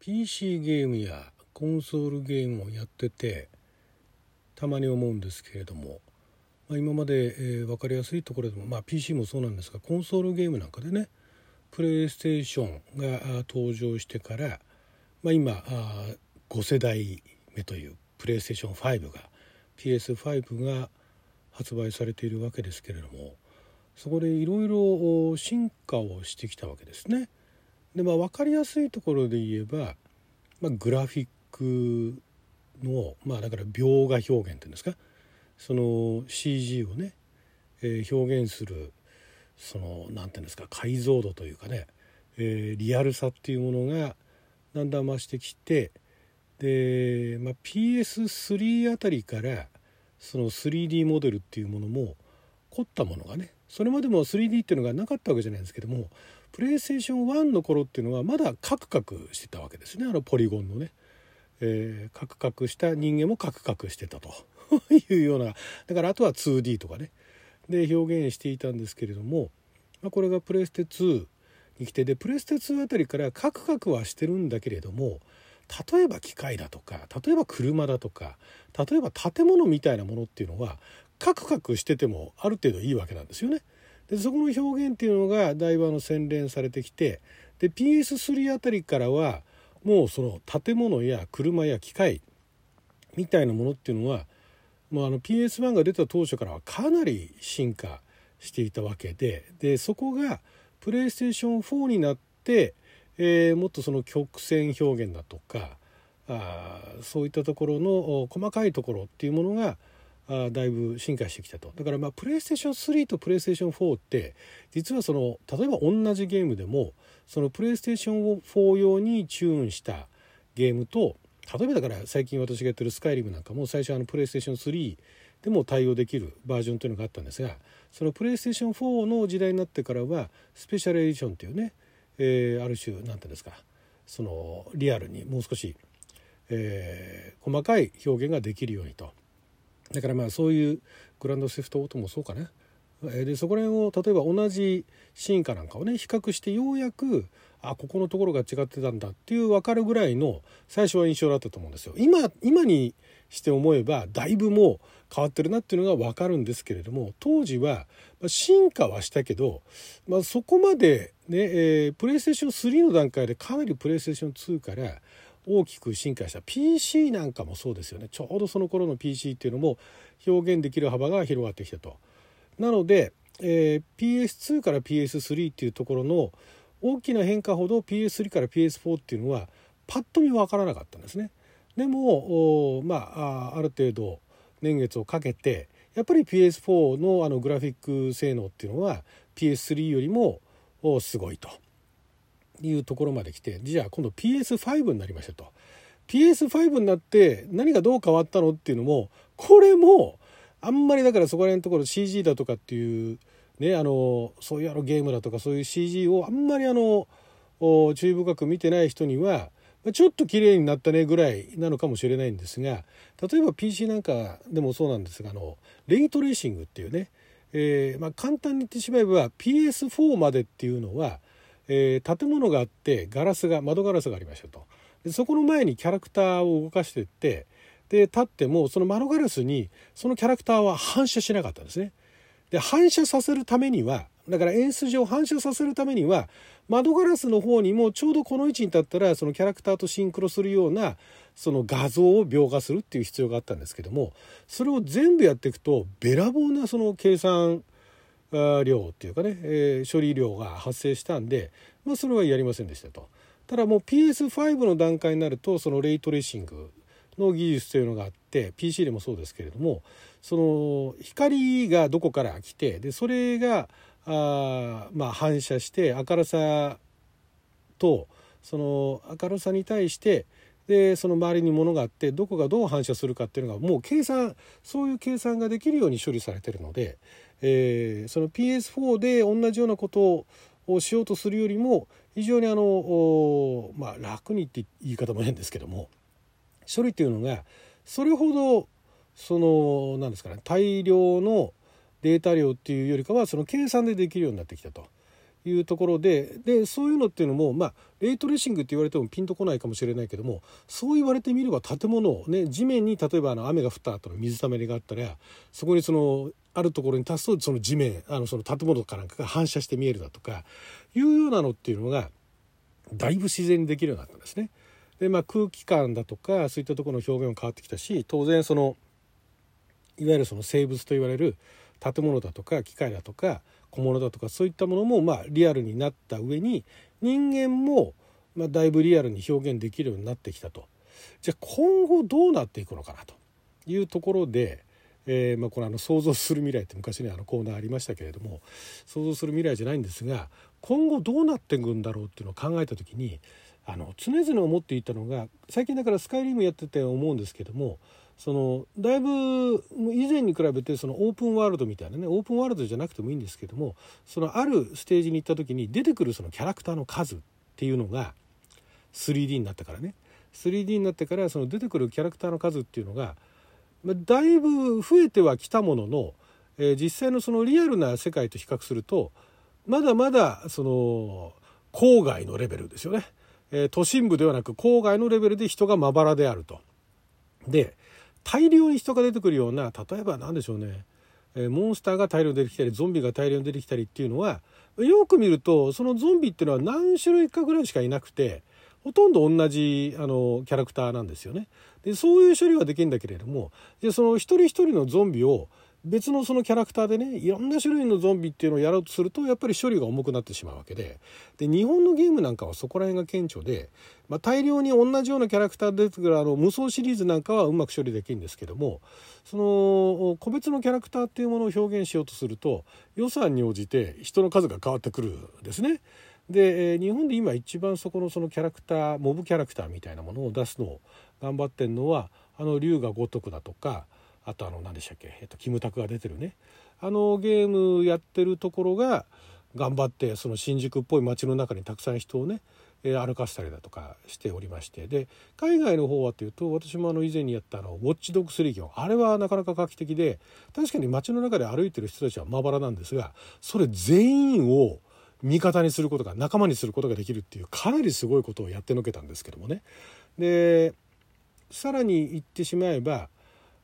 PC ゲームやコンソールゲームをやっててたまに思うんですけれども、まあ、今まで、えー、分かりやすいところでも、まあ、PC もそうなんですがコンソールゲームなんかでねプレイステーションが登場してから、まあ、今あ5世代目というプレイステーション5が PS5 が発売されているわけですけれどもそこでいろいろ進化をしてきたわけですね。でまあ分かりやすいところで言えば、まあ、グラフィックのまあだから描画表現っていうんですか？その CG をね、えー、表現するその何て言うんですか？解像度というかね、えー、リアルさっていうものがだんだん増してきてで、まあ、PS3 あたりからその 3D モデルっていうものも凝ったものがねそれまでも 3D っていうのがなかったわけじゃないんですけどもプレイステーション1の頃っていうのはまだカクカクしてたわけですね。あのポリゴンのね、えー、カクカクした人間もカクカクしてたと。いうような。だからあとは 2D とかね。で表現していたんですけれども、まあ、これがプレステ2に来てでプレステ2あたりからカクカクはしてるんだけれども例えば機械だとか例えば車だとか例えば建物みたいなものっていうのはカクカクしててもある程度いいわけなんですよね。でそこの表現っていうのがだいぶあの洗練されてきてで PS3 あたりからはもうその建物や車や機械みたいなものっていうのはもうあの PS1 が出た当初からはかなり進化していたわけででそこがプレイステーション4になって、えー、もっとその曲線表現だとかあそういったところの細かいところっていうものがあだいぶ進化してきたと。だからまあプレイステーション3とプレイステーション4って実はその例えば同じゲームでもそのプレイステーション4用にチューンしたゲームと例えばだから最近私がやってるスカイリムなんかも最初あのプレイステーション3でも対応できるバージョンというのがあったんですがそのプレイステーション4の時代になってからはスペシャルエディションというね、えー、ある種何て言うんですかそのリアルにもう少し、えー、細かい表現ができるようにと。だからまあそういうグランドセフトオートもそうかなでそこら辺を例えば同じ進化なんかをね比較してようやくあここのところが違ってたんだっていう分かるぐらいの最初は印象だったと思うんですよ。今今にして思えばだいぶもう変わってるなっていうのが分かるんですけれども当時は進化はしたけど、まあ、そこまでね、えー、プレイステーション3の段階でかなりプレイステーション2から大きく進化した PC なんかもそうですよねちょうどその頃の PC っていうのも表現できる幅が広がってきたと。なので、えー、PS2 から PS3 っていうところの大きな変化ほど PS3 から PS4 っていうのはパッと見分からなかったんですね。でもまあある程度年月をかけてやっぱり PS4 のあのグラフィック性能っていうのは PS3 よりもすごいと。いうところまで来てじゃあ今度 PS5 になりましたと。PS5 になって何がどう変わったのっていうのもこれもあんまりだからそこら辺のところ CG だとかっていうねあのそういうあのゲームだとかそういう CG をあんまりあの注意深く見てない人にはちょっと綺麗になったねぐらいなのかもしれないんですが例えば PC なんかでもそうなんですがあのレイトレーシングっていうね、えーまあ、簡単に言ってしまえば PS4 までっていうのはえー、建物があってガラスが窓ガラスがありましたとでそこの前にキャラクターを動かしていってで立ってもその窓ガラスにそのキャラクターは反射しなかったんですね。で反射させるためにはだから演出上反射させるためには窓ガラスの方にもちょうどこの位置に立ったらそのキャラクターとシンクロするようなその画像を描画するっていう必要があったんですけどもそれを全部やっていくとべらぼうなその計算量っていうかね、えー、処理量が発生したんで、まあ、それはやりませんでしたと。ただもう PS5 の段階になるとそのレイトレーシングの技術というのがあって PC でもそうですけれどもその光がどこから来てでそれがあまあ反射して明るさとその明るさに対してでその周りに物があってどこがどう反射するかっていうのがもう計算そういう計算ができるように処理されてるのでえー、その PS4 で同じようなことをしようとするよりも非常にあの、まあ、楽にって言い方も変ですけども処理っていうのがそれほどその何ですかね大量のデータ量っていうよりかはその計算でできるようになってきたと。いうところででそういうのっていうのもまあレイトレーシングって言われてもピンとこないかもしれないけどもそう言われてみれば建物をね地面に例えばあの雨が降った後の水たまりがあったらそこにそのあるところに立つとその地面あのその建物かなんかが反射して見えるだとかいうようなのっていうのがだいぶ自然にできるようになったんですね。でまあ、空気感だとかそういったところの表現も変わってきたし当然そのいわゆるその生物と言われる建物だとか機械だとか小物だとかそういったものもまあリアルになった上に人間もまあだいぶリアルに表現できるようになってきたと。じゃあ今後どうなっていくのかなと。いうところで、えー、まあこれあの想像する未来って昔ねあのコーナーありましたけれども想像する未来じゃないんですが今後どうなっていくんだろうっていうのを考えた時にあの常々思っていたのが最近だからスカイリムやってて思うんですけどもそのだいぶ以前に比べてそのオープンワールドみたいなねオープンワールドじゃなくてもいいんですけどもそのあるステージに行った時に出てくるそのキャラクターの数っていうのが 3D になったからね。3D になってからその出てくるキャラクターの数っていうのがだいぶ増えてはきたものの、えー、実際のそのリアルな世界と比較するとまだまだその郊外のレベルですよね、え、都心部ではなく郊外のレベルで人がまばらであると。で大量に人が出てくるような例えば何でしょうね、えモンスターが大量に出てきたりゾンビが大量に出てきたりっていうのはよく見るとそのゾンビっていうのは何種類かぐらいしかいなくてほとんど同じあのキャラクターなんですよね。でそういう処理はできるんだけれどもでその一人一人のゾンビを別のそのキャラクターでねいろんな種類のゾンビっていうのをやろうとするとやっぱり処理が重くなってしまうわけでで日本のゲームなんかはそこら辺が顕著で、まあ、大量に同じようなキャラクターで出てくるあの無双シリーズなんかはうまく処理できるんですけどもその個別のキャラクターっていうものを表現しようとすると予算に応じて人の数が変わってくるんですね。で、日本で今一番そこのそのキャラクターモブキャラクターみたいなものを出すのを頑張ってんのはあの龍が如くだとかあとあの何でしたっけ、えっと、キムタクが出てるね。あのゲームやってるところが頑張ってその新宿っぽい街の中にたくさん人をね歩かせたりだとかしておりまして。で海外の方はというと私もあの以前にやったあのウォッチドッグスリーギョンあれはなかなか画期的で確かに街の中で歩いてる人たちはまばらなんですがそれ全員を味方にすることが仲間にすることができるっていうかなりすごいことをやってのけたんですけどもね。でさらに言ってしまえば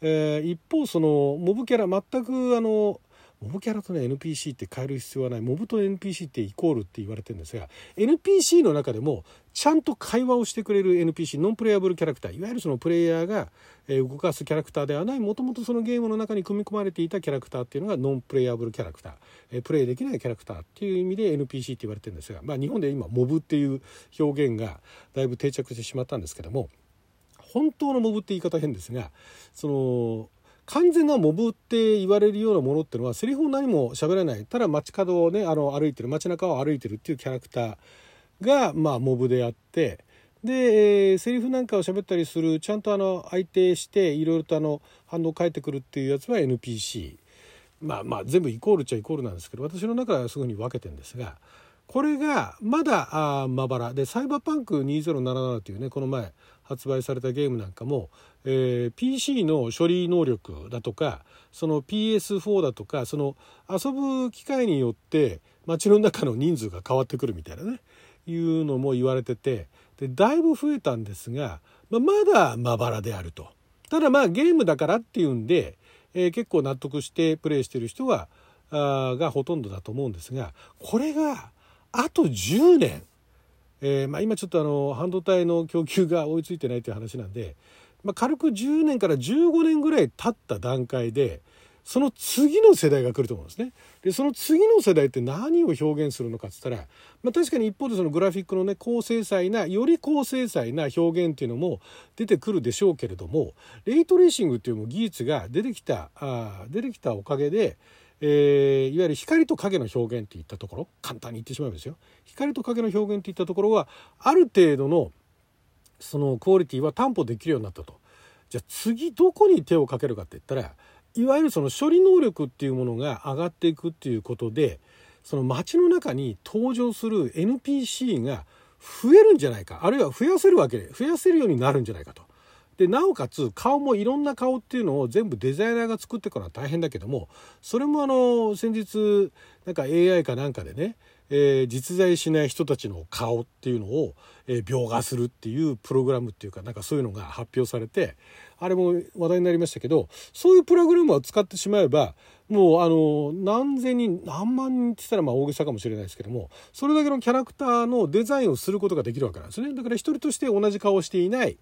えー、一方そのモブキャラ全くあのモブキャラとね NPC って変える必要はない。モブと NPC ってイコールって言われてるんですが NPC の中でもちゃんと会話をしてくれる NPC ノンプレイヤブルキャラクター。いわゆるそのプレイヤーが動かすキャラクターではない。もともとそのゲームの中に組み込まれていたキャラクターっていうのがノンプレイヤブルキャラクター。プレイできないキャラクターっていう意味で NPC って言われてるんですが、まあ、日本で今モブっていう表現がだいぶ定着してしまったんですけども本当のモブって言い方変ですがその完全なモブって言われるようなものっていうのはセリフを何も喋らない。ただ街角をねあの歩いてる街中を歩いてるっていうキャラクターがまあモブであってで、えー、セリフなんかを喋ったりするちゃんとあの相手していろいろとあの反応返ってくるっていうやつは NPC まあまあ全部イコールっちゃイコールなんですけど私の中ではすぐに分けてるんですがこれがまだあまばらでサイバーパンク2077というねこの前発売されたゲームなんかも、えー、PC の処理能力だとかその PS4 だとかその遊ぶ機会によって街の中の人数が変わってくるみたいなねいうのも言われててでだいぶ増えたんですが、まあ、まだまばらであると。ただまあゲームだからっていうんで、えー、結構納得してプレイしてる人はあがほとんどだと思うんですがこれがあと10年えーまあ、今ちょっとあの半導体の供給が追いついてないという話なんで、まあ、軽く10年から15年ぐらい経った段階でその次の世代が来ると思うんですね。でその次の世代って何を表現するのかっつったら、まあ、確かに一方でそのグラフィックのね高精細なより高精細な表現っていうのも出てくるでしょうけれどもレイトレーシングっていう技術が出てきたあ出てきたおかげでえー、いわゆる光と影の表現っていったところ簡単に言ってしまうんですよ。光と影の表現っていったところはある程度のそのクオリティは担保できるようになったと。じゃあ次どこに手をかけるかって言ったらいわゆるその処理能力っていうものが上がっていくっていうことでその街の中に登場する NPC が増えるんじゃないか。あるいは増やせるわけで増やせるようになるんじゃないかと。でなおかつ顔もいろんな顔っていうのを全部デザイナーが作っていくのは大変だけどもそれもあの先日なんか AI かなんかでね、えー、実在しない人たちの顔っていうのを、えー、描画するっていうプログラムっていうかなんかそういうのが発表されてあれも話題になりましたけどそういうプログラムを使ってしまえばもうあの何千人何万人って言ったらまあ大げさかもしれないですけどもそれだけのキャラクターのデザインをすることができるわけなんですね。だから一人として同じ顔をしていない、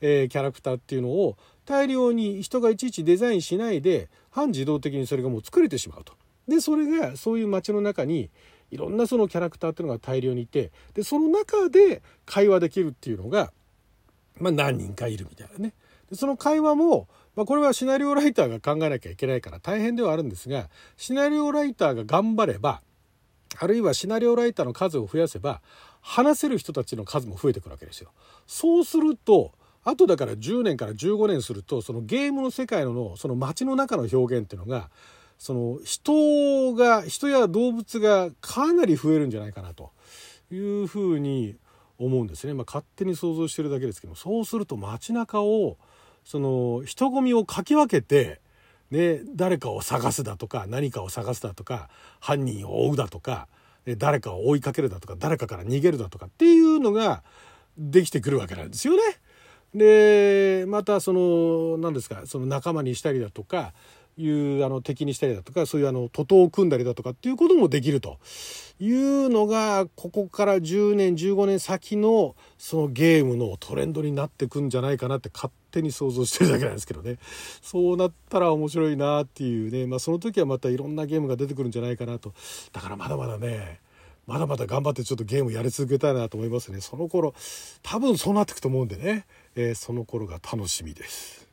えー、キャラクターっていうのを大量に人がいちいちデザインしないで半自動的にそれがもう作れてしまうと。でそれがそういう街の中にいろんなそのキャラクターっていうのが大量にいてでその中で会話できるっていうのが、まあ、何人かいるみたいなね。でその会話も、まあ、これはシナリオライターが考えなきゃいけないから大変ではあるんですがシナリオライターが頑張ればあるいはシナリオライターの数を増やせば話せる人たちの数も増えてくるわけですよ。そうするとあとだから10年から15年するとそのゲームの世界のその街の中の表現っていうのがその人が人や動物がかなり増えるんじゃないかなというふうに思うんですね、まあ、勝手に想像してるだけですけどそうすると街中をその人混みをかき分けて、ね、誰かを探すだとか何かを探すだとか犯人を追うだとか、誰かを追いかけるだとか誰かから逃げるだとかっていうのができてくるわけなんですよね。でまたその何ですかその仲間にしたりだとかいうあの敵にしたりだとかそういうあの徒党を組んだりだとかっていうこともできるというのがここから10年15年先のそのゲームのトレンドになってくんじゃないかなって勝手に想像してるだけなんですけどね。そうなったら面白いなっていうね、まあ、その時はまたいろんなゲームが出てくるんじゃないかなと。だからまだまだねまだまだ頑張ってちょっとゲームやり続けたいなと思いますね。その頃多分そうなってくと思うんでね、えー、その頃が楽しみです。